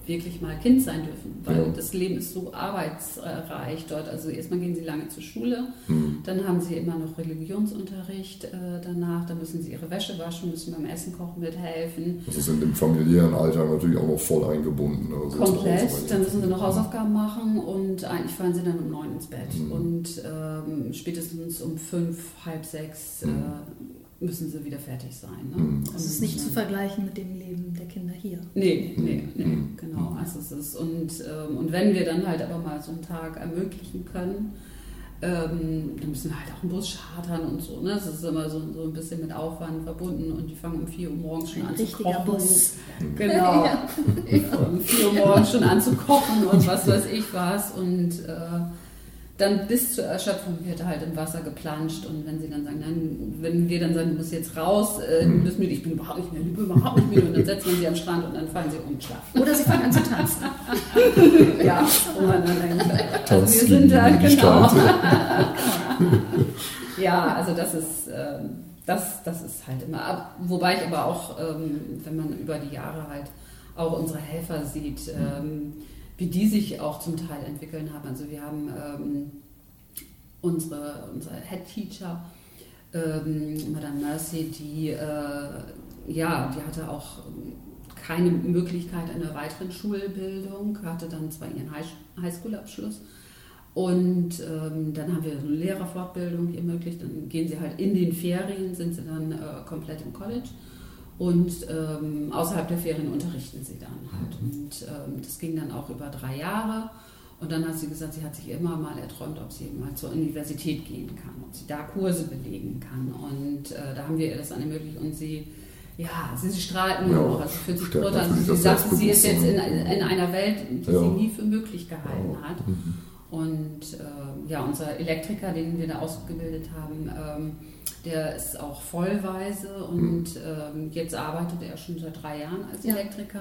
wirklich mal Kind sein dürfen, weil Ja. das Leben ist so arbeitsreich dort. Also erstmal gehen sie lange zur Schule, Mhm. dann haben sie immer noch Religionsunterricht äh, danach, dann müssen sie ihre Wäsche waschen, müssen beim Essen kochen mithelfen. Das ist in dem familiären Alter natürlich auch noch voll eingebunden. Also zu Komplett, dann müssen sie noch Hausaufgaben machen und eigentlich fallen sie dann um neun ins Bett. Mhm. Und ähm, spätestens um fünf, halb sechs Mhm. äh, müssen sie wieder fertig sein. Ne? Mhm. Das ist nicht zu vergleichen mit dem Leben der Kinder hier. Nee, nee, nee, Mhm. genau. Also es ist, und, ähm, und wenn wir dann halt aber mal so einen Tag ermöglichen können, ähm, dann müssen wir halt auch einen Bus chartern und so. Ne? Das ist immer so, so ein bisschen mit Aufwand verbunden und die fangen um 4 Uhr morgens schon Ein an zu kochen. Bus. Genau. Um 4 Uhr morgens schon an zu kochen und was weiß ich was. Und äh, dann bis zur Erschöpfung wird halt im Wasser geplanscht und wenn sie dann sagen, nein, wenn wir dann sagen, du musst jetzt raus, äh, du bist müde, ich bin überhaupt nicht müde, ich bin überhaupt nicht müde und dann setzt man sie am Strand und dann fallen sie um und schlafen. Oder sie fangen an zu tanzen. ja, wo man dann denkt, also wir sind da, genau. Ja, also das ist, ähm, das, das ist halt immer, ab- wobei ich aber auch, ähm, wenn man über die Jahre halt auch unsere Helfer sieht, ähm, wie die sich auch zum Teil entwickeln haben. Also wir haben ähm, unsere, unsere Head Teacher, ähm, Madame Mercy, die, äh, ja, die hatte auch keine Möglichkeit einer weiteren Schulbildung, hatte dann zwar ihren High- Highschool-Abschluss und ähm, dann haben wir eine Lehrerfortbildung ermöglicht. Dann gehen sie halt in den Ferien, sind sie dann äh, komplett im College. Und ähm, außerhalb der Ferien unterrichten sie dann halt. Und ähm, das ging dann auch über drei Jahre. Und dann hat sie gesagt, sie hat sich immer mal erträumt, ob sie mal zur Universität gehen kann, ob sie da Kurse belegen kann. Und äh, da haben wir ihr das dann ermöglicht und sie, ja, sie, sie strahlt nur Ja, noch. Also für sich Mutter, natürlich sie sagt, sie ist jetzt in, in einer Welt, die Ja. sie nie für möglich gehalten Ja. hat. Und ähm, ja, unser Elektriker, den wir da ausgebildet haben, ähm, der ist auch vollweise und ähm, jetzt arbeitet er schon seit drei Jahren als Ja. Elektriker.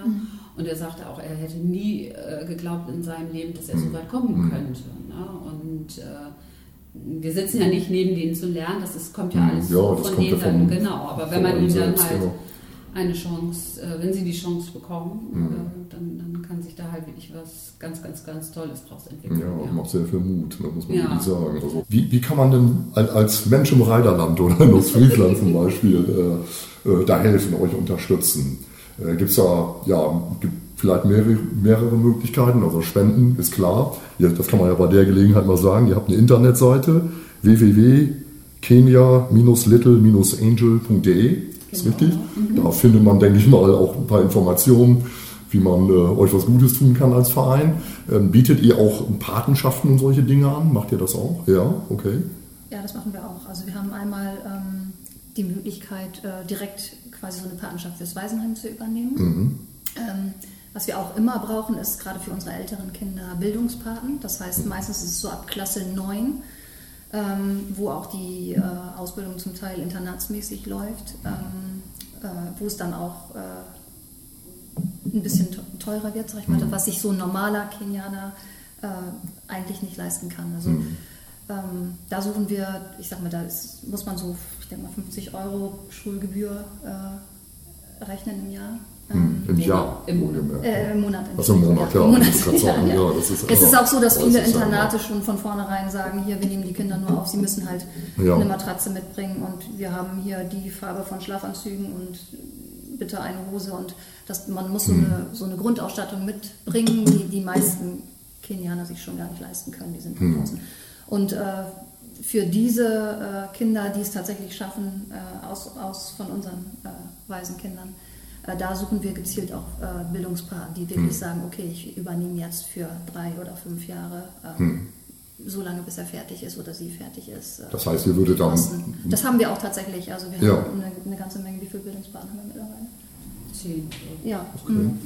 Und er sagte auch, er hätte nie äh, geglaubt in seinem Leben, dass er so weit kommen könnte. Ne? Und äh, wir sitzen ja nicht neben denen zu lernen, das ist, kommt ja Mhm. alles Ja, so von denen dann, genau. Aber wenn man ihm dann halt eine Chance, äh, wenn sie die Chance bekommen, Mhm. äh, dann, dann kann sich da halt wirklich was ganz, ganz, ganz Tolles draus entwickeln. Ja, macht sehr viel Mut, ne, muss man Ja. wirklich sagen. Also, wie, wie kann man denn al- als Mensch im Reiderland oder in Ostfriesland zum Beispiel äh, äh, da helfen, euch unterstützen? Äh, Gibt es da ja, gibt vielleicht mehrere, mehrere Möglichkeiten? Also Spenden ist klar. Ja, das kann man ja bei der Gelegenheit mal sagen. Ihr habt eine Internetseite www.kenia-little-angel.de. Ist Genau. richtig? Da findet man, denke ich mal, auch ein paar Informationen, wie man äh, euch was Gutes tun kann als Verein. Ähm, bietet ihr auch Patenschaften und solche Dinge an? Macht ihr das auch? Ja, okay. Ja, das machen wir auch. Also wir haben einmal ähm, die Möglichkeit, äh, direkt quasi so eine Patenschaft fürs Waisenheim zu übernehmen. Ähm, was wir auch immer brauchen, ist gerade für unsere älteren Kinder Bildungspaten. Das heißt, meistens ist es so ab Klasse 9, ähm, wo auch die äh, Ausbildung zum Teil internatsmäßig läuft, ähm, äh, wo es dann auch äh, ein bisschen te- teurer wird, sag ich mal, was sich so ein normaler Kenianer äh, eigentlich nicht leisten kann. Also ähm, da suchen wir, ich sag mal, da ist, muss man so, ich denke mal, 50 Euro Schulgebühr äh, rechnen im Jahr. Ähm, Im Jahr. Im Monat. äh, Im Monat. Im Monat, ja. Im Monat, ja, das ist- es ist auch so, dass aber viele Internate schon von vornherein sagen, hier, wir nehmen die Kinder nur auf, sie müssen halt Ja. eine Matratze mitbringen und wir haben hier die Farbe von Schlafanzügen und bitte eine Hose und das, man muss so, Hm. eine, so eine Grundausstattung mitbringen, die die meisten Kenianer sich schon gar nicht leisten können, die sind Hm. draußen. Und äh, für diese äh, Kinder, die es tatsächlich schaffen, äh, aus, aus von unseren äh, Waisenkindern, äh, da suchen wir gezielt auch äh, Bildungspaare, die wirklich sagen, okay, ich übernehme jetzt für drei oder fünf Jahre, ähm, so lange bis er fertig ist oder sie fertig ist. Das heißt, ihr würdet dann. Das haben wir auch tatsächlich. Also wir Ja. haben eine, eine ganze Menge. Wie viele Bildungspaten haben wir mittlerweile? Zehn. Ja. Mhm.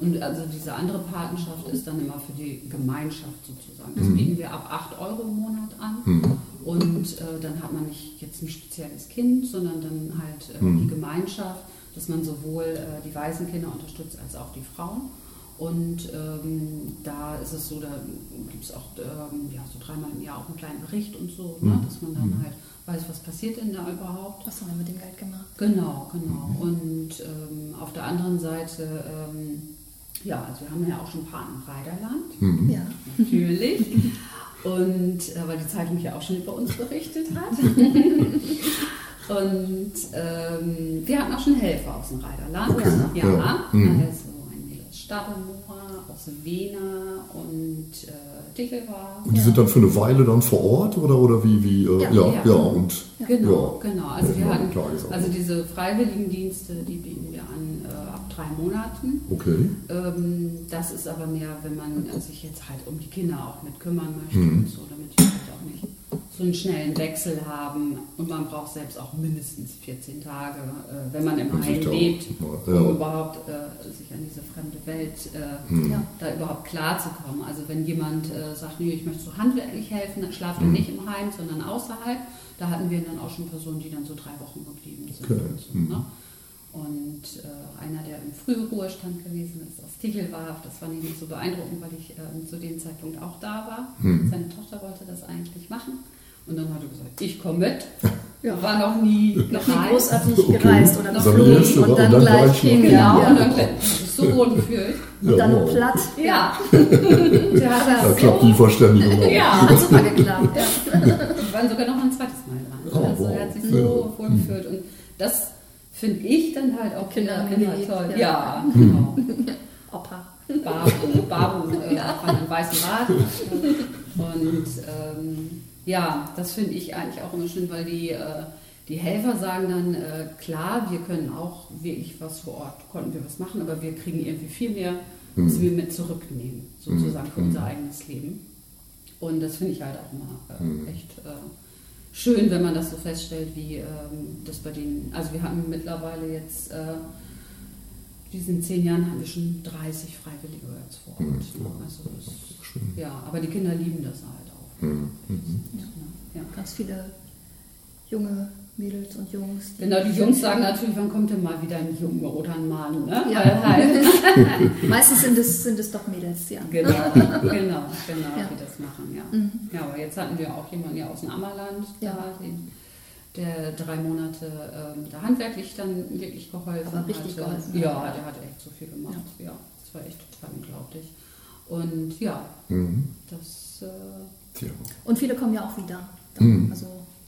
Und also diese andere Patenschaft ist dann immer für die Gemeinschaft sozusagen. Mhm. Das bieten wir ab 8 Euro im Monat an. Und äh, dann hat man nicht jetzt ein spezielles Kind, sondern dann halt äh, Mhm. die Gemeinschaft, dass man sowohl äh, die Waisenkinder unterstützt als auch die Frauen. Und ähm, da ist es so, da gibt es auch ähm, ja, so dreimal im Jahr auch einen kleinen Bericht und so, Mhm. ne, dass man dann halt weiß, was passiert denn da überhaupt. Was haben wir mit dem Geld gemacht? Genau, genau. Und ähm, auf der anderen Seite, ähm, ja, also wir haben ja auch schon Paten im Reiderland, Mhm. Ja. natürlich. Und äh, weil die Zeitung ja auch schon über uns berichtet hat. Und ähm, wir hatten auch schon Helfer aus dem Reiderland. Okay, Ja, ja. Mhm. also Mädel aus Stadelmoor, aus Wena und äh, Tichelwa. Und die sind dann für eine Weile dann vor Ort oder, oder wie? wie äh, ja, Ja, ja, ja. und. Genau, ja. genau. Also wir Ja, hatten, also diese Freiwilligendienste, die bieten wir an äh, ab drei Monaten. Okay. Ähm, das ist aber mehr, wenn man äh, sich jetzt halt um die Kinder auch mit kümmern möchte Mhm. und so, damit die so einen schnellen Wechsel haben und man braucht selbst auch mindestens 14 Tage, äh, wenn man im Heim lebt, ja. um überhaupt äh, sich an diese fremde Welt äh, Hm. Ja. da überhaupt klarzukommen. Also wenn jemand äh, sagt, nee, ich möchte so handwerklich helfen, dann schlaft Hm. er nicht im Heim, sondern außerhalb. Da hatten wir dann auch schon Personen, die dann so drei Wochen geblieben sind. Okay. Und, so, Hm. ne? und äh, einer, der im Frühruhestand gewesen ist, aus Tichelwarf, das fand ich nicht so beeindruckend, weil ich ähm, zu dem Zeitpunkt auch da war. Hm. Seine Tochter wollte das eigentlich machen. Und dann hat er gesagt, ich komme mit. Ja. War noch nie Noch nie gereist. großartig Okay. gereist oder geflogen erste, und Und dann gleich hin. Ja, Ja, und dann hat er sich so wohl gefühlt. Und dann wow. noch platt. Ja. Da das klappt die Verständigung auch. Ja. Hat super geklappt. Ja. Wir waren sogar noch ein zweites Mal dran. Oh, also wow. er hat sich so Ja. wohl gefühlt. Und das finde ich dann halt auch Kinder immer geliebt, toll. ja. Ja, genau. Opa. Babu, Babu äh, von einem weißen Rad. Und ähm, ja, das finde ich eigentlich auch immer schön, weil die, äh, die Helfer sagen dann, äh, klar, wir können auch wirklich was vor Ort, konnten wir was machen, aber wir kriegen irgendwie viel mehr, was wir mit zurücknehmen, sozusagen für unser eigenes Leben. Und das finde ich halt auch immer äh, echt äh, schön, wenn man das so feststellt, wie ähm, das bei denen, also wir hatten mittlerweile jetzt, äh, diesen zehn Jahren haben wir schon 30 Freiwillige jetzt vor Ort. Mhm. ne? Also das, ja, aber die Kinder lieben das halt Mhm. Mhm. Ja. Ganz viele junge Mädels und Jungs. Genau, die Jungs sagen natürlich, wann kommt denn mal wieder ein Junge oder ein Mann, ne? Ja. Halt, Meistens sind es, sind es doch Mädels, ja. genau, genau, genau, Ja. die das machen, ja. Mhm. Ja, aber jetzt hatten wir auch jemanden ja aus dem Ammerland, Ja. da, den, der drei Monate ähm, da handwerklich dann wirklich geholfen Aber richtig hatte. geholfen Ja, hat. der hat echt so viel gemacht. Ja, das war echt total unglaublich. Und ja, Mhm. das äh, Tja. Und viele kommen ja auch wieder. Mhm. Also,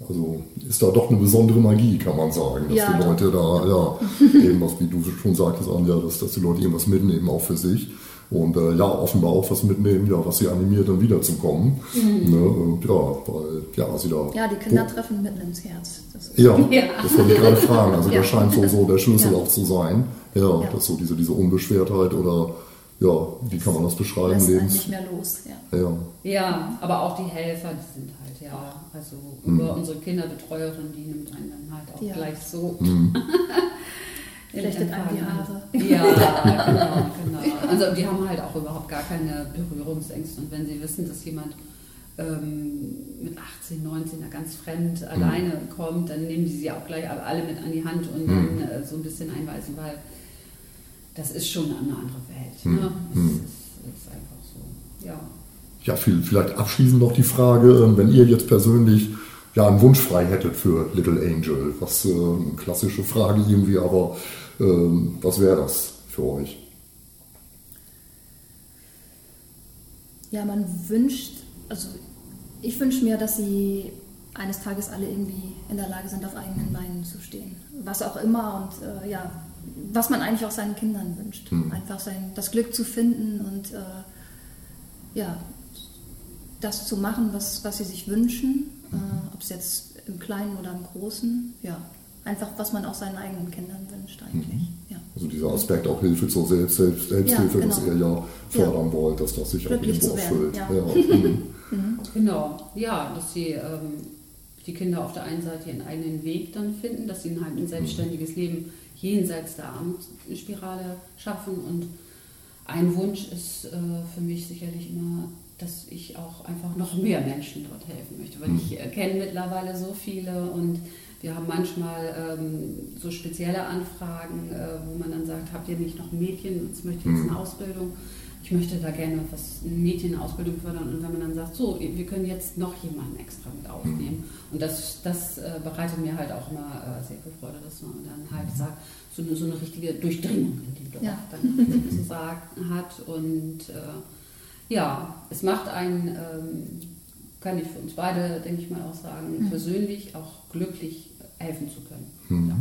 Also ist da doch eine besondere Magie, kann man sagen, dass Ja, die doch. Leute da, ja, eben was, wie du schon sagtest, Anja, dass, dass die Leute irgendwas mitnehmen, auch für sich. Und äh, ja, offenbar auch was mitnehmen, ja, was sie animiert, dann wiederzukommen. Mhm. Ne, und ja, weil, ja, sie da. ja, die Kinder treffen mitten ins Herz. Das Ja, Ja. das wollte ich gerade fragen. Also Ja. das scheint so, so der Schlüssel Ja. auch zu sein. Ja, Ja. dass so diese, diese Unbeschwertheit oder ja, wie kann man das beschreiben? lässt einen Lebens. nicht mehr los. Ja. Ja. Ja, aber auch die Helfer, die sind halt, ja, also über unsere Kinderbetreuerin, die nimmt einen dann halt auch Ja. gleich so. Mhm. Flechtet einem die. Haare. Ja, genau, genau. Also die haben halt auch überhaupt gar keine Berührungsängste. Und wenn sie wissen, dass jemand ähm, mit 18, 19 da ganz fremd alleine kommt, dann nehmen die sie auch gleich alle mit an die Hand und dann äh, so ein bisschen einweisen, weil das ist schon eine andere Welt. Ne? Das ist, ist einfach so. Ja. Ja, viel, vielleicht abschließend noch die Frage, ähm, wenn ihr jetzt persönlich ja einen Wunsch frei hättet für Little Angel, was äh, eine klassische Frage irgendwie, aber ähm, was wäre das für euch? Ja, man wünscht, also ich wünsche mir, dass sie eines Tages alle irgendwie in der Lage sind, auf eigenen Beinen zu stehen. Was auch immer und äh, ja, was man eigentlich auch seinen Kindern wünscht. Einfach sein, das Glück zu finden und äh, ja, das zu machen, was, was sie sich wünschen, äh, ob es jetzt im Kleinen oder im Großen, ja, einfach was man auch seinen eigenen Kindern wünscht eigentlich. Ja. Also dieser Aspekt auch Hilfe zur Selbst, Selbst, Selbsthilfe, Ja, genau. ihr ja fördern wollt, dass das sich auch irgendwo erfüllt. ja. mhm. Genau, ja, dass sie ähm, die Kinder auf der einen Seite ihren eigenen Weg dann finden, dass sie halt ein selbstständiges Leben jenseits der Armutsspirale schaffen. Und ein Wunsch ist äh, für mich sicherlich immer, dass ich auch einfach noch mehr Menschen dort helfen möchte, weil ich äh, kenne mittlerweile so viele und wir haben manchmal ähm, so spezielle Anfragen, äh, wo man dann sagt, habt ihr nicht noch ein Mädchen, jetzt möchte ich jetzt eine Ausbildung ich möchte da gerne was, eine Mädchenausbildung fördern und wenn man dann sagt, so, wir können jetzt noch jemanden extra mit aufnehmen. Und das, das äh, bereitet mir halt auch immer äh, sehr viel Freude, dass man dann halt sagt, so eine, so eine richtige Durchdringung in die Dorf Ja. dann sozusagen hat. Und äh, ja, es macht einen, ähm, kann ich für uns beide, denke ich mal auch sagen, persönlich auch glücklich helfen zu können. Ja,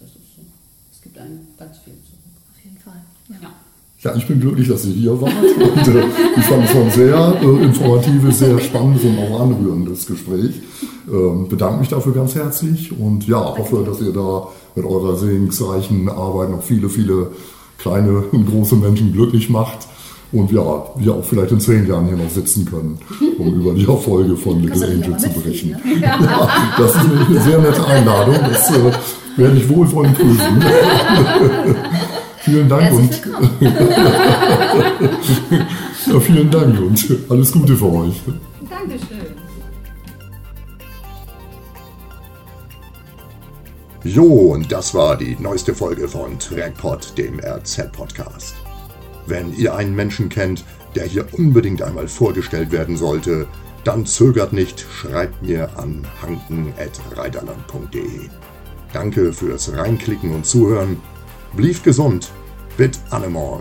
das ist so. Es gibt einem ganz viel zurück. Auf jeden Fall. Ja. Ja. Ja, ich bin glücklich, dass ihr hier wart. Und, äh, ich fand es ein sehr äh, informatives, sehr spannendes und auch anrührendes Gespräch. Ähm, bedanke mich dafür ganz herzlich und ja, hoffe, dass ihr da mit eurer segensreichen Arbeit noch viele, viele kleine und große Menschen glücklich macht. und ja, wir auch vielleicht in zehn Jahren hier noch sitzen können, um über die Erfolge von Little Angel zu berichten. Ne? Ja, das ist eine sehr nette Einladung. Das äh, werde ich wohlwollend prüfen. vielen Dank und ja, vielen Dank und alles Gute für euch. Dankeschön. Jo, und das war die neueste Folge von Trackpod, dem RZ-Podcast. Wenn ihr einen Menschen kennt, der hier unbedingt einmal vorgestellt werden sollte, dann zögert nicht, schreibt mir an hanken.reiderland.de. Danke fürs Reinklicken und Zuhören. Blieb gesund. Bit Animal.